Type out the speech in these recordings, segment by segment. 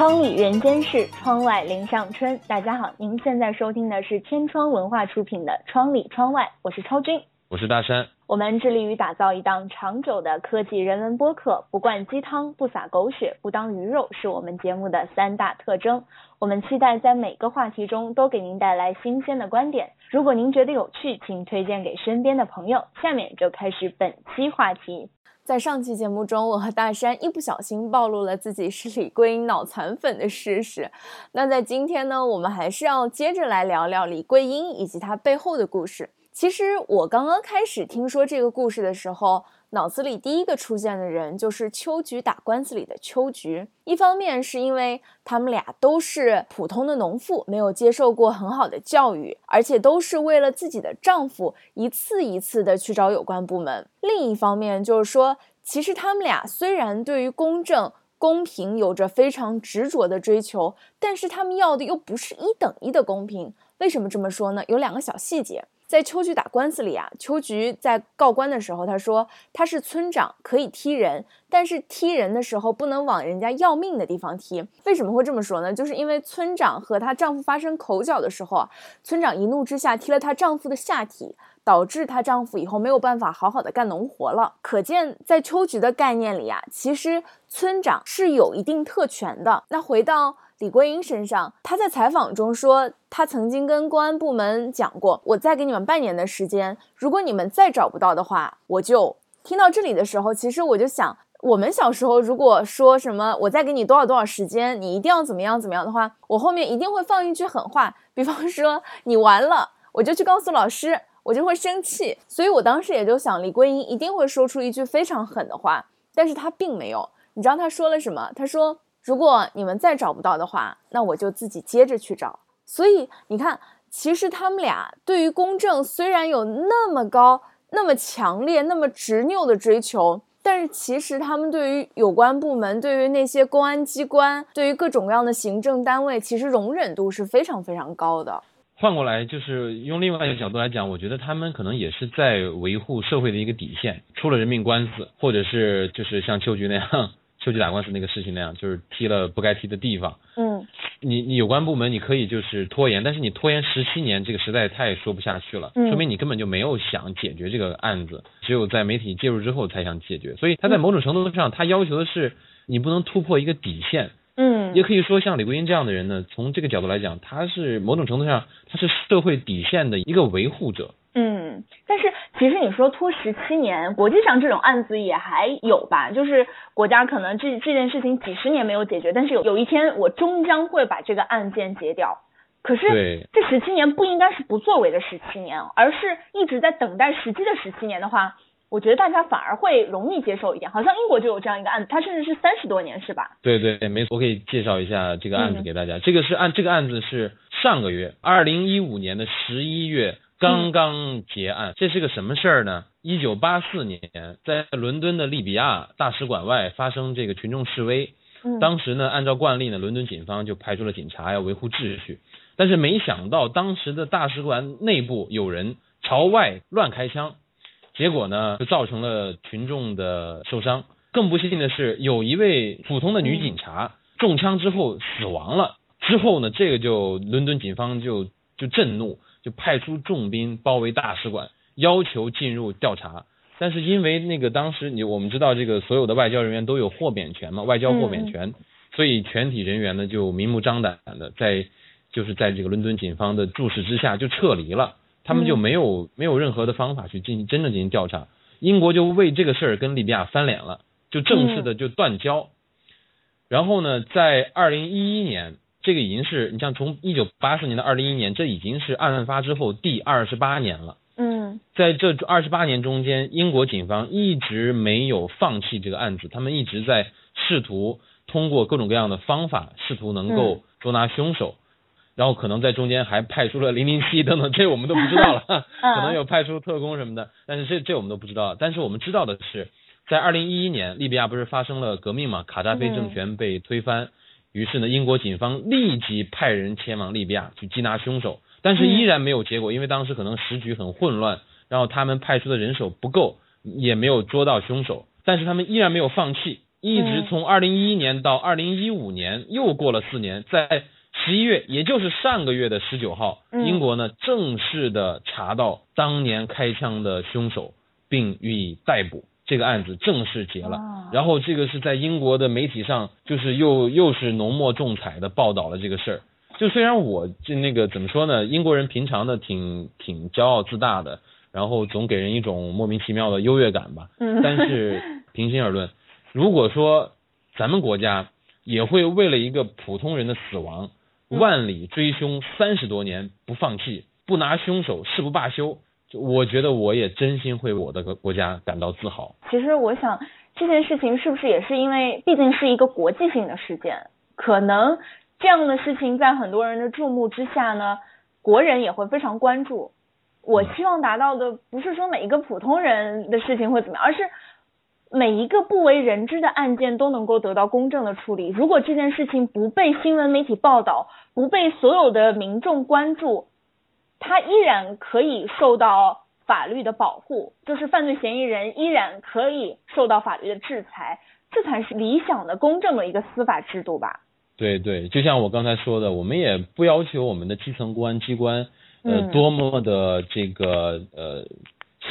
窗里人间事，窗外林上春。大家好，您现在收听的是天窗文化出品的《窗里窗外》，我是超君，我是大山。我们致力于打造一档长久的科技人文播客，不灌鸡汤，不撒狗血，不当鱼肉，是我们节目的三大特征。我们期待在每个话题中都给您带来新鲜的观点。如果您觉得有趣，请推荐给身边的朋友。下面就开始本期话题。在上期节目中，我和大山一不小心暴露了自己是李桂英脑残粉的事实。那在今天呢，我们还是要接着来聊聊李桂英以及她背后的故事。其实我刚刚开始听说这个故事的时候，脑子里第一个出现的人就是秋菊打官司里的秋菊。一方面是因为他们俩都是普通的农妇，没有接受过很好的教育，而且都是为了自己的丈夫一次一次的去找有关部门。另一方面就是说，其实他们俩虽然对于公正、公平有着非常执着的追求，但是他们要的又不是一等一的公平。为什么这么说呢？有两个小细节。在秋菊打官司里啊，秋菊在告官的时候，他说他是村长，可以踢人，但是踢人的时候不能往人家要命的地方踢。为什么会这么说呢？就是因为村长和她丈夫发生口角的时候啊，村长一怒之下踢了她丈夫的下体，导致她丈夫以后没有办法好好的干农活了。可见在秋菊的概念里啊，其实村长是有一定特权的。那回到。李桂英身上，她在采访中说，她曾经跟公安部门讲过，我再给你们半年的时间，如果你们再找不到的话，我就听到这里的时候，其实我就想，我们小时候如果说什么我再给你多少多少时间，你一定要怎么样怎么样的话，我后面一定会放一句狠话，比方说你完了，我就去告诉老师，我就会生气。所以我当时也就想，李桂英一定会说出一句非常狠的话，但是她并没有。你知道她说了什么？她说。如果你们再找不到的话，那我就自己接着去找。所以你看，其实他们俩对于公正虽然有那么高、那么强烈、那么执拗的追求，但是其实他们对于有关部门、对于那些公安机关、对于各种各样的行政单位，其实容忍度是非常非常高的。换过来就是用另外一个角度来讲，我觉得他们可能也是在维护社会的一个底线。出了人命官司，或者是就是像秋菊那样。秋菊打官司那个事情那样，就是踢了不该踢的地方。嗯，你你有关部门你可以就是拖延，但是你拖延十七年，这个实在太说不下去了。嗯，说明你根本就没有想解决这个案子，只有在媒体介入之后才想解决。所以他在某种程度上，他要求的是你不能突破一个底线。嗯，也可以说像李桂英这样的人呢，从这个角度来讲，他是某种程度上他是社会底线的一个维护者。嗯，但是其实你说拖十七年，国际上这种案子也还有吧？就是国家可能这这件事情几十年没有解决，但是有有一天我终将会把这个案件结掉。可是这十七年不应该是不作为的十七年，而是一直在等待时机的十七年的话，我觉得大家反而会容易接受一点。好像英国就有这样一个案子，它甚至是三十多年，是吧？对对，没错。我可以介绍一下这个案子给大家。这个是案，这个案子是上个月，二零一五年的十一月。刚刚结案，这是个什么事儿呢？一九八四年，在伦敦的利比亚大使馆外发生这个群众示威。当时呢，按照惯例呢，伦敦警方就派出了警察要维护秩序。但是没想到，当时的大使馆内部有人朝外乱开枪，结果呢，就造成了群众的受伤。更不幸的是，有一位普通的女警察中枪之后死亡了。之后呢，这个就伦敦警方就就震怒。就派出重兵包围大使馆，要求进入调查。但是因为那个当时你我们知道这个所有的外交人员都有豁免权嘛，外交豁免权，所以全体人员呢就明目张胆的在就是在这个伦敦警方的注视之下就撤离了，他们就没有没有任何的方法去进行真正进行调查。英国就为这个事儿跟利比亚翻脸了，就正式的就断交。然后呢，在二零一一年。这个已经是你像从一九八四年到二零一一年，这已经是案发之后第二十八年了。嗯，在这二十八年中间，英国警方一直没有放弃这个案子，他们一直在试图通过各种各样的方法，试图能够捉拿凶手。然后可能在中间还派出了零零七等等，这我们都不知道了。可能有派出特工什么的，但是这这我们都不知道。但是我们知道的是，在二零一一年，利比亚不是发生了革命嘛？卡扎菲政权被推翻。于是呢，英国警方立即派人前往利比亚去缉拿凶手，但是依然没有结果，因为当时可能时局很混乱，然后他们派出的人手不够，也没有捉到凶手。但是他们依然没有放弃，一直从二零一一年到二零一五年，又过了四年，在十一月，也就是上个月的十九号，英国呢正式的查到当年开枪的凶手，并予以逮捕，这个案子正式结了。然后这个是在英国的媒体上，就是又又是浓墨重彩的报道了这个事儿。就虽然我这那个怎么说呢，英国人平常的挺挺骄傲自大的，然后总给人一种莫名其妙的优越感吧。嗯。但是平心而论，如果说咱们国家也会为了一个普通人的死亡，万里追凶三十多年不放弃，不拿凶手誓不罢休，我觉得我也真心为我的国家感到自豪。其实我想这件事情是不是也是因为毕竟是一个国际性的事件，可能。这样的事情在很多人的注目之下呢，国人也会非常关注。我希望达到的不是说每一个普通人的事情会怎么样，而是每一个不为人知的案件都能够得到公正的处理。如果这件事情不被新闻媒体报道，不被所有的民众关注，他依然可以受到法律的保护，就是犯罪嫌疑人依然可以受到法律的制裁，这才是理想的公正的一个司法制度吧。对对，就像我刚才说的，我们也不要求我们的基层公安机关，呃，多么的这个呃，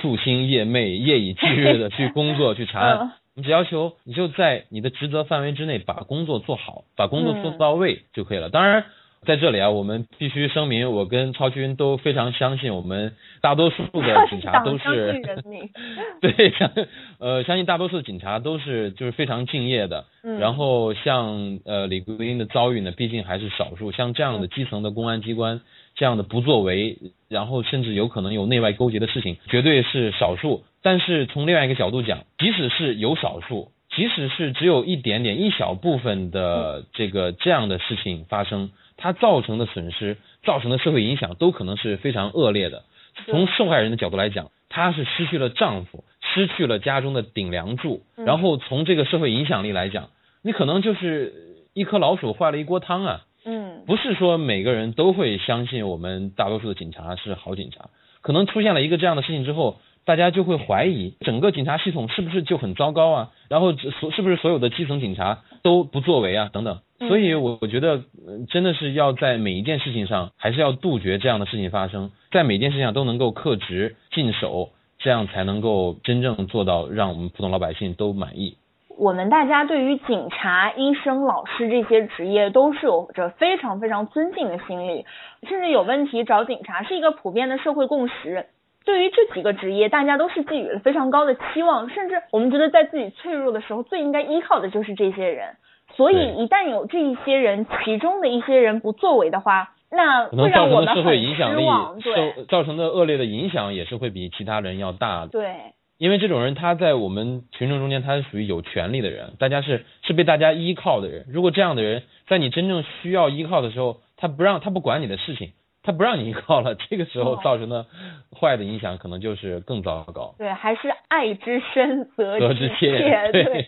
夙兴夜寐、夜以继日的 去工作、去查案，你只要求你就在你的职责范围之内把工作做好，把工作做到位就可以了。当然。在这里啊，我们必须声明，我跟超军都非常相信我们大多数的 警察都是，对，相呃相信大多数的警察都是就是非常敬业的。嗯。然后像呃李桂英的遭遇呢，毕竟还是少数，像这样的基层的公安机关这样的不作为，然后甚至有可能有内外勾结的事情，绝对是少数。但是从另外一个角度讲，即使是有少数，即使是只有一点点一小部分的这个这样的事情发生。它造成的损失，造成的社会影响都可能是非常恶劣的。从受害人的角度来讲，她是失去了丈夫，失去了家中的顶梁柱。然后从这个社会影响力来讲，你可能就是一颗老鼠坏了一锅汤啊。嗯，不是说每个人都会相信我们大多数的警察是好警察。可能出现了一个这样的事情之后，大家就会怀疑整个警察系统是不是就很糟糕啊？然后所是不是所有的基层警察都不作为啊？等等。所以，我我觉得，真的是要在每一件事情上，还是要杜绝这样的事情发生，在每件事情上都能够克职尽守，这样才能够真正做到让我们普通老百姓都满意。我们大家对于警察、医生、老师这些职业都是有着非常非常尊敬的心理，甚至有问题找警察是一个普遍的社会共识。对于这几个职业，大家都是寄予了非常高的期望，甚至我们觉得在自己脆弱的时候，最应该依靠的就是这些人。所以，一旦有这一些人，其中的一些人不作为的话，那会让我们社会影响力。对，造成的恶劣的影响也是会比其他人要大的。对，因为这种人他在我们群众中间，他是属于有权利的人，大家是是被大家依靠的人。如果这样的人在你真正需要依靠的时候，他不让他不管你的事情。他不让你依靠了，这个时候造成的坏的影响可能就是更糟糕。对，还是爱之深责之切。对，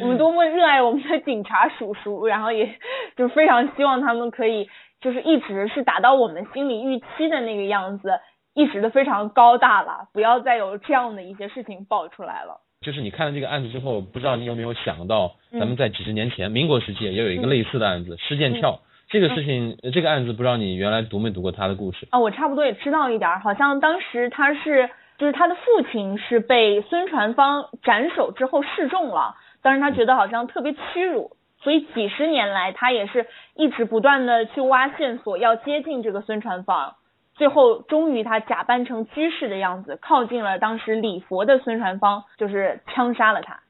我们多么热爱我们的警察叔叔，然后也就非常希望他们可以就是一直是达到我们心理预期的那个样子，一直的非常高大了，不要再有这样的一些事情爆出来了。就是你看了这个案子之后，不知道你有没有想到，咱们在几十年前民国时期也有一个类似的案子——施剑翘。这个事情，这个案子不知道你原来读没读过他的故事啊？我差不多也知道一点，好像当时他是，就是他的父亲是被孙传芳斩首之后示众了，当时他觉得好像特别屈辱，所以几十年来他也是一直不断的去挖线索，要接近这个孙传芳，最后终于他假扮成居士的样子，靠近了当时礼佛的孙传芳，就是枪杀了他。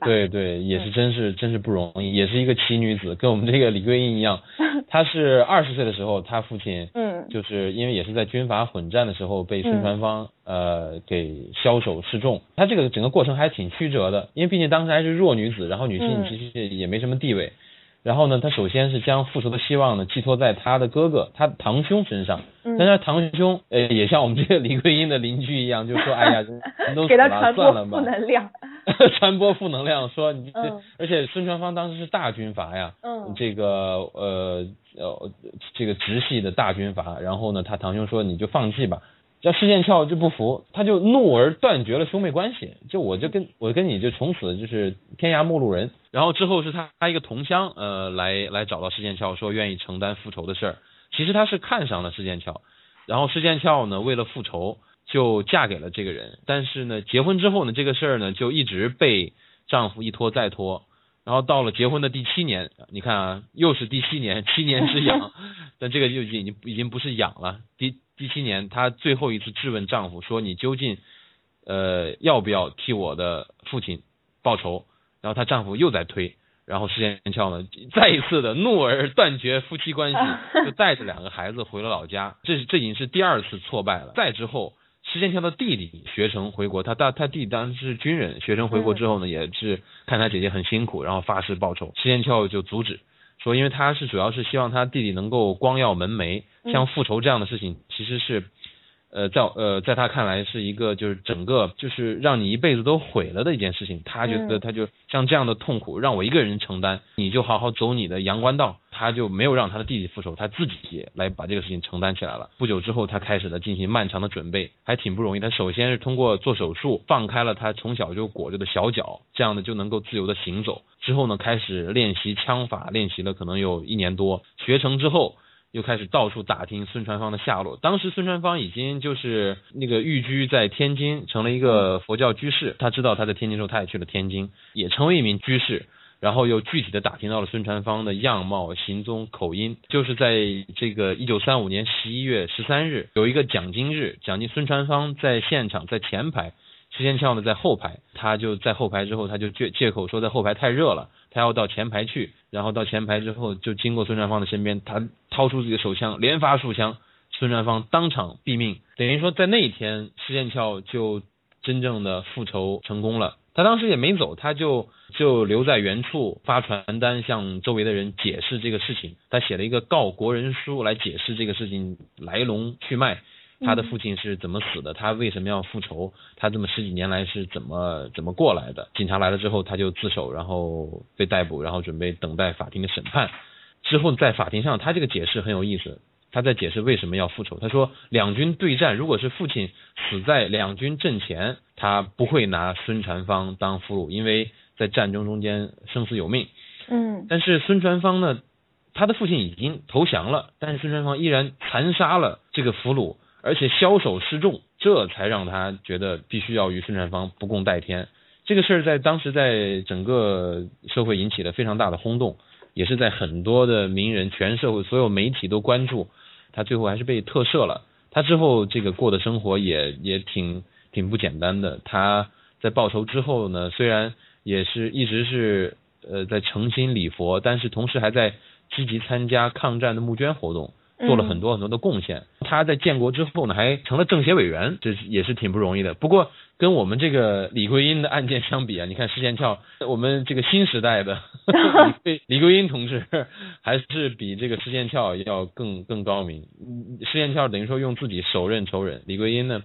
对对，也是真是真是不容易，也是一个奇女子，跟我们这个李桂英一样。她是二十岁的时候，她父亲嗯，就是因为也是在军阀混战的时候被孙传芳呃给枭首示众。她这个整个过程还挺曲折的，因为毕竟当时还是弱女子，然后女性其实也没什么地位。然后呢，他首先是将复仇的希望呢寄托在他的哥哥，他堂兄身上。但是堂兄呃也像我们这个李桂英的邻居一样，就说哎呀，人都死了，算了吧。负能量。传播负能量，说你，而且孙传芳当时是大军阀呀，嗯这个呃呃这个直系的大军阀，然后呢，他堂兄说你就放弃吧，叫施剑翘就不服，他就怒而断绝了兄妹关系，就我就跟我跟你就从此就是天涯陌路人。然后之后是他他一个同乡呃来来找到施剑翘说愿意承担复仇的事儿，其实他是看上了施剑翘，然后施剑翘呢为了复仇就嫁给了这个人，但是呢结婚之后呢这个事儿呢就一直被丈夫一拖再拖。然后到了结婚的第七年，你看啊，又是第七年，七年之痒，但这个就已经已经不是痒了。第第七年，她最后一次质问丈夫说：“你究竟呃要不要替我的父亲报仇？”然后她丈夫又在推，然后施剑翘呢再一次的怒而断绝夫妻关系，就 带着两个孩子回了老家。这是这已经是第二次挫败了。再之后。石建翘的弟弟学成回国，他大他弟当时是军人，学成回国之后呢，也是看他姐姐很辛苦，然后发誓报仇。石建翘就阻止，说因为他是主要是希望他弟弟能够光耀门楣，像复仇这样的事情其实是。呃，在呃，在他看来是一个就是整个就是让你一辈子都毁了的一件事情。他觉得他就像这样的痛苦让我一个人承担，你就好好走你的阳关道。他就没有让他的弟弟复仇，他自己来把这个事情承担起来了。不久之后，他开始了进行漫长的准备，还挺不容易。他首先是通过做手术放开了他从小就裹着的小脚，这样呢就能够自由的行走。之后呢，开始练习枪法，练习了可能有一年多。学成之后。又开始到处打听孙传芳的下落。当时孙传芳已经就是那个寓居在天津，成了一个佛教居士。他知道他在天津之后，他也去了天津，也成为一名居士。然后又具体的打听到了孙传芳的样貌、行踪、口音。就是在这个一九三五年十一月十三日，有一个奖金日，奖金孙传芳在现场，在前排。施剑翘呢在后排，他就在后排之后，他就借借口说在后排太热了，他要到前排去。然后到前排之后，就经过孙传芳的身边，他掏出自己的手枪，连发数枪，孙传芳当场毙命。等于说在那一天，施剑翘就真正的复仇成功了。他当时也没走，他就就留在原处发传单，向周围的人解释这个事情。他写了一个告国人书来解释这个事情来龙去脉。他的父亲是怎么死的？他为什么要复仇？他这么十几年来是怎么怎么过来的？警察来了之后，他就自首，然后被逮捕，然后准备等待法庭的审判。之后在法庭上，他这个解释很有意思。他在解释为什么要复仇。他说，两军对战，如果是父亲死在两军阵前，他不会拿孙传芳当俘虏，因为在战争中间生死有命。嗯。但是孙传芳呢，他的父亲已经投降了，但是孙传芳依然残杀了这个俘虏。而且枭首示众，这才让他觉得必须要与孙传芳不共戴天。这个事儿在当时在整个社会引起了非常大的轰动，也是在很多的名人、全社会所有媒体都关注。他最后还是被特赦了。他之后这个过的生活也也挺挺不简单的。他在报仇之后呢，虽然也是一直是呃在诚心礼佛，但是同时还在积极参加抗战的募捐活动。做了很多很多的贡献。他在建国之后呢，还成了政协委员，这也是挺不容易的。不过跟我们这个李桂英的案件相比啊，你看施剑翘，我们这个新时代的 李李桂英同志还是比这个施剑翘要更更高明。施剑翘等于说用自己手刃仇人，李桂英呢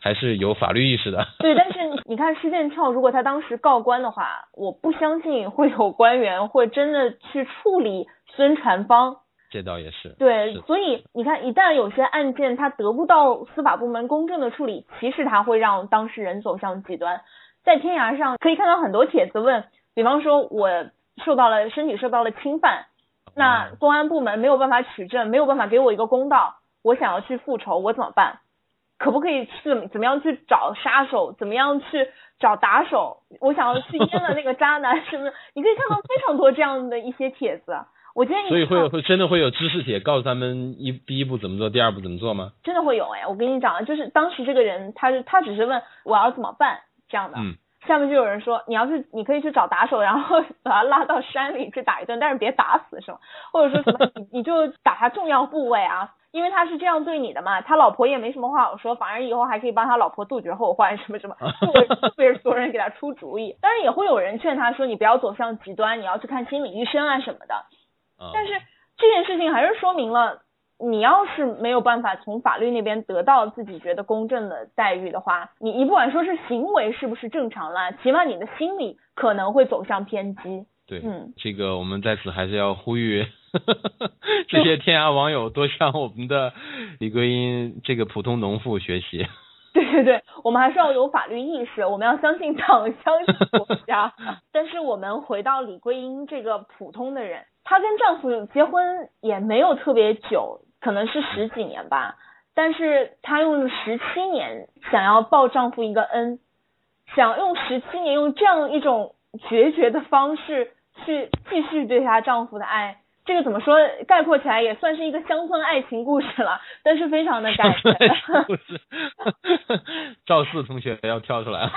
还是有法律意识的。对，但是你看施剑翘，如果他当时告官的话，我不相信会有官员会真的去处理孙传芳。这倒也是对，所以你看，一旦有些案件它得不到司法部门公正的处理，其实它会让当事人走向极端。在天涯上可以看到很多帖子问，比方说我受到了身体受到了侵犯，那公安部门没有办法取证，没有办法给我一个公道，我想要去复仇，我怎么办？可不可以去怎么样去找杀手？怎么样去找打手？我想要去阉了那个渣男，是不是？你可以看到非常多这样的一些帖子。我建议，所以会会真的会有知识帖告诉他们一第一步怎么做，第二步怎么做吗？真的会有哎，我跟你讲，就是当时这个人，他是他只是问我要怎么办这样的，嗯，下面就有人说你要是你可以去找打手，然后 把他拉到山里去打一顿，但是别打死是吗？或者说什么你你就打他重要部位啊，因为他是这样对你的嘛，他老婆也没什么话好说，反而以后还可以帮他老婆杜绝后患什么什么，特别是所有人给他出主意，当然也会有人劝他说你不要走向极端，你要去看心理医生啊什么的。但是这件事情还是说明了，你要是没有办法从法律那边得到自己觉得公正的待遇的话，你你不管说是行为是不是正常啦，起码你的心理可能会走向偏激。对，嗯，这个我们在此还是要呼吁这些天涯网友多向我们的李桂英这个普通农妇学习。对对对，我们还是要有法律意识，我们要相信党，相信国家。但是我们回到李桂英这个普通的人，她跟丈夫结婚也没有特别久，可能是十几年吧。但是她用十七年想要报丈夫一个恩，想用十七年用这样一种决绝的方式去继续对她丈夫的爱。这个怎么说？概括起来也算是一个乡村爱情故事了，但是非常的感人。故事，赵四同学要跳出来了。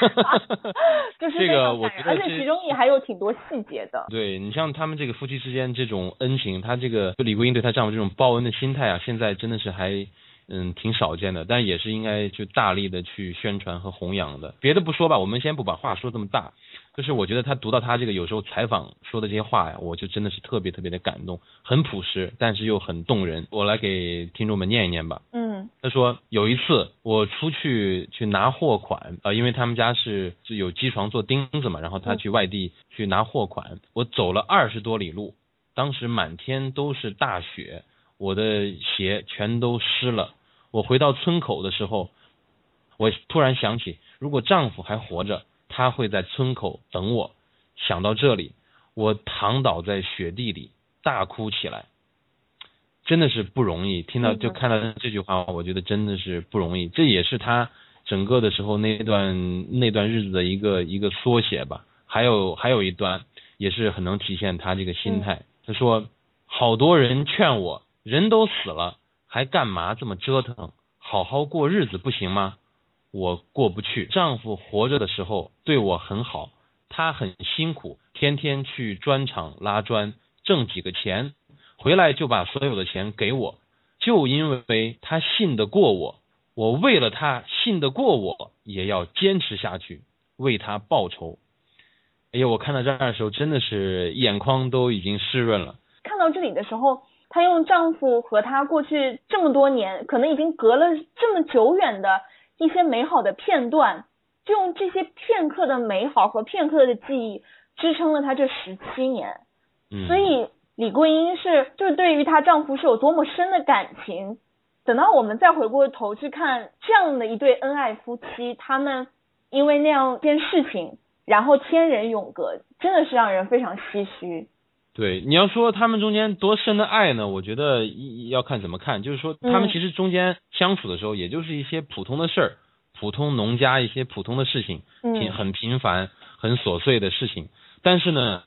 就是这个，我觉得，而且其中也还有挺多细节的。对你像他们这个夫妻之间这种恩情，他这个就李桂英对她丈夫这种报恩的心态啊，现在真的是还嗯挺少见的，但也是应该就大力的去宣传和弘扬的。别的不说吧，我们先不把话说这么大。就是我觉得他读到他这个有时候采访说的这些话呀，我就真的是特别特别的感动，很朴实，但是又很动人。我来给听众们念一念吧。嗯，他说有一次我出去去拿货款呃，因为他们家是是有机床做钉子嘛，然后他去外地去拿货款，我走了二十多里路，当时满天都是大雪，我的鞋全都湿了。我回到村口的时候，我突然想起，如果丈夫还活着。他会在村口等我，想到这里，我躺倒在雪地里大哭起来，真的是不容易。听到就看到这句话，我觉得真的是不容易。这也是他整个的时候那段那段日子的一个一个缩写吧。还有还有一段也是很能体现他这个心态。他说，好多人劝我，人都死了，还干嘛这么折腾？好好过日子不行吗？我过不去。丈夫活着的时候对我很好，他很辛苦，天天去砖厂拉砖，挣几个钱，回来就把所有的钱给我。就因为他信得过我，我为了他信得过我，也要坚持下去，为他报仇。哎呀，我看到这儿的时候，真的是眼眶都已经湿润了。看到这里的时候，她用丈夫和她过去这么多年，可能已经隔了这么久远的。一些美好的片段，就用这些片刻的美好和片刻的记忆支撑了她这十七年。嗯，所以李桂英是就是对于她丈夫是有多么深的感情。等到我们再回过头去看这样的一对恩爱夫妻，他们因为那样一件事情，然后天人永隔，真的是让人非常唏嘘。对，你要说他们中间多深的爱呢？我觉得要看怎么看。就是说，他们其实中间相处的时候，也就是一些普通的事儿，普通农家一些普通的事情，平很平凡、很琐碎的事情。但是呢，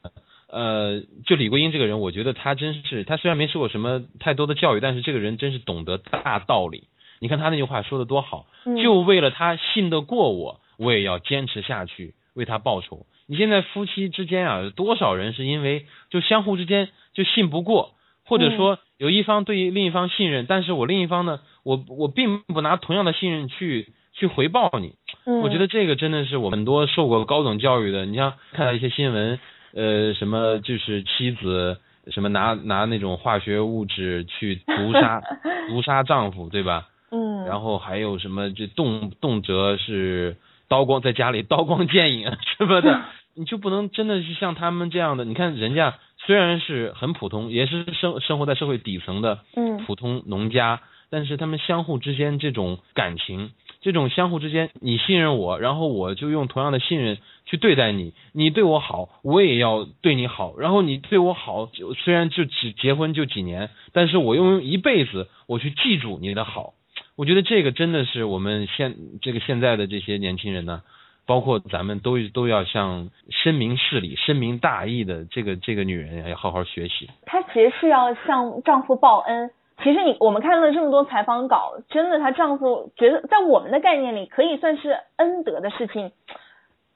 呃，就李桂英这个人，我觉得他真是，他虽然没受过什么太多的教育，但是这个人真是懂得大道理。你看他那句话说的多好，就为了他信得过我，我也要坚持下去，为他报仇。你现在夫妻之间啊，多少人是因为就相互之间就信不过，或者说有一方对于另一方信任，但是我另一方呢，我我并不拿同样的信任去去回报你。我觉得这个真的是我很多受过高等教育的，你像看到一些新闻，呃，什么就是妻子什么拿拿那种化学物质去毒杀 毒杀丈夫，对吧？嗯。然后还有什么就动动辄是刀光在家里 刀光剑影什么的。你就不能真的是像他们这样的？你看人家虽然是很普通，也是生生活在社会底层的普通农家，但是他们相互之间这种感情，这种相互之间，你信任我，然后我就用同样的信任去对待你，你对我好，我也要对你好，然后你对我好，就虽然就只结婚就几年，但是我用一辈子我去记住你的好，我觉得这个真的是我们现这个现在的这些年轻人呢。包括咱们都都要向深明事理、深明大义的这个这个女人要好好学习。她其实是要向丈夫报恩。其实你我们看了这么多采访稿，真的她丈夫觉得在我们的概念里可以算是恩德的事情。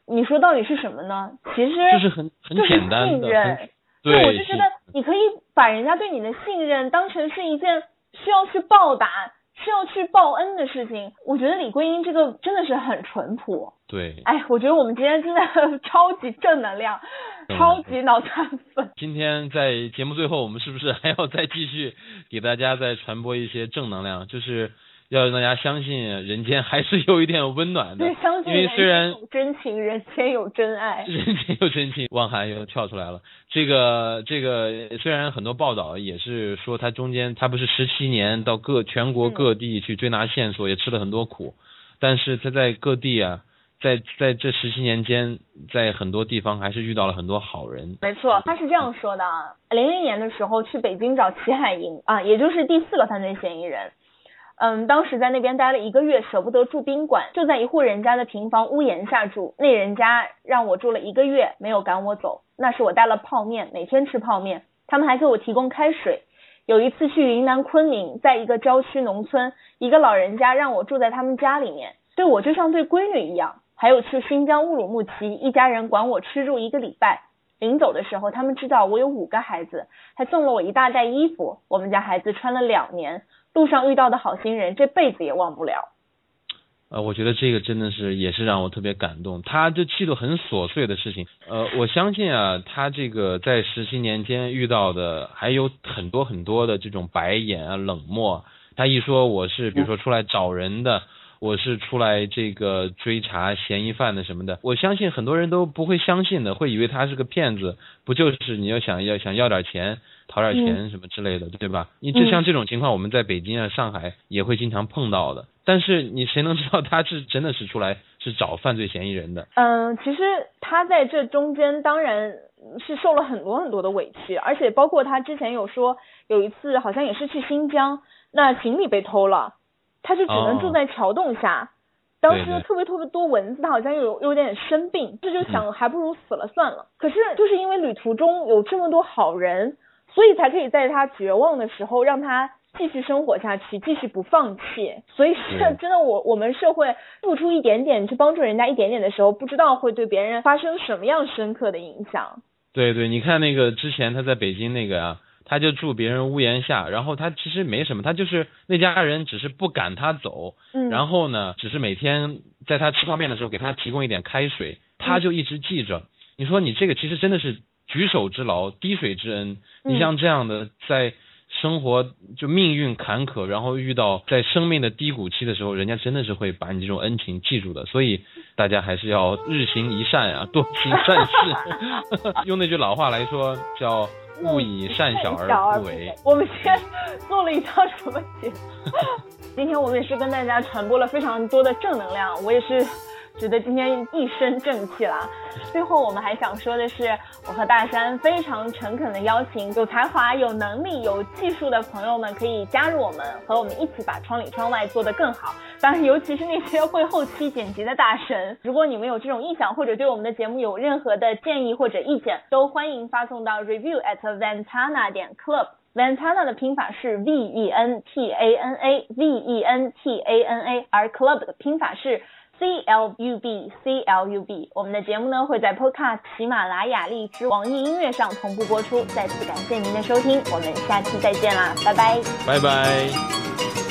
你说到底是什么呢？其实就是很很简单的信任。对，我就觉得你可以把人家对你的信任当成是一件需要去报答。是要去报恩的事情，我觉得李桂英这个真的是很淳朴。对，哎，我觉得我们今天真的 超级正能量，超级脑残粉。今天在节目最后，我们是不是还要再继续给大家再传播一些正能量？就是要让大家相信人间还是有一点温暖的。对，相信因为虽然有真情，人间有真爱。人间有真情，汪涵又跳出来了。这个这个，虽然很多报道也是说他中间他不是十七年到各全国各地去追拿线索，也吃了很多苦，但是他在各地啊。在在这十七年间，在很多地方还是遇到了很多好人。没错，他是这样说的啊。零零年的时候去北京找齐海营啊，也就是第四个犯罪嫌疑人。嗯，当时在那边待了一个月，舍不得住宾馆，就在一户人家的平房屋檐下住。那人家让我住了一个月，没有赶我走。那是我带了泡面，每天吃泡面。他们还给我提供开水。有一次去云南昆明，在一个郊区农村，一个老人家让我住在他们家里面，对我就像对闺女一样。还有去新疆乌鲁木齐，一家人管我吃住一个礼拜。临走的时候，他们知道我有五个孩子，还送了我一大袋衣服。我们家孩子穿了两年。路上遇到的好心人，这辈子也忘不了。呃，我觉得这个真的是也是让我特别感动。他这气度很琐碎的事情，呃，我相信啊，他这个在十七年间遇到的还有很多很多的这种白眼啊、冷漠。他一说我是，比如说出来找人的。我是出来这个追查嫌疑犯的什么的，我相信很多人都不会相信的，会以为他是个骗子，不就是你要想要想要点钱，讨点钱什么之类的，对吧？你就像这种情况，我们在北京啊、上海也会经常碰到的。但是你谁能知道他是真的是出来是找犯罪嫌疑人的？嗯，其实他在这中间当然是受了很多很多的委屈，而且包括他之前有说有一次好像也是去新疆，那行李被偷了。他就只能住在桥洞下，当时特别特别多蚊子，他好像有有点生病，这就想还不如死了算了。可是就是因为旅途中有这么多好人，所以才可以在他绝望的时候让他继续生活下去，继续不放弃。所以是 真的，我我们社会付出一点点去帮助人家一点点的时候，不知道会对别人发生什么样深刻的影响。对对，你看那个之前他在北京那个啊。他就住别人屋檐下，然后他其实没什么，他就是那家人只是不赶他走，嗯，然后呢，只是每天在他吃泡面的时候给他提供一点开水，他就一直记着。你说你这个其实真的是举手之劳、滴水之恩。你像这样的在生活就命运坎坷，然后遇到在生命的低谷期的时候，人家真的是会把你这种恩情记住的。所以大家还是要日行一善啊，多行善事。用那句老话来说叫。勿以善小而不为。我们今天做了一套什么节？今天我们也是跟大家传播了非常多的正能量。我也是。觉得今天一身正气啦。最后我们还想说的是，我和大山非常诚恳的邀请有才华、有能力、有技术的朋友们可以加入我们，和我们一起把窗里窗外做得更好。当然，尤其是那些会后期剪辑的大神，如果你们有这种意向，或者对我们的节目有任何的建议或者意见，都欢迎发送到 review at ventana 点 club。ventana 的拼法是 v e n t a n a v e n t a n a，而 club 的拼法是。C L U B C L U B，我们的节目呢会在 Podcast、喜马拉雅、荔枝、网易音乐上同步播出。再次感谢您的收听，我们下期再见啦，拜拜，拜拜。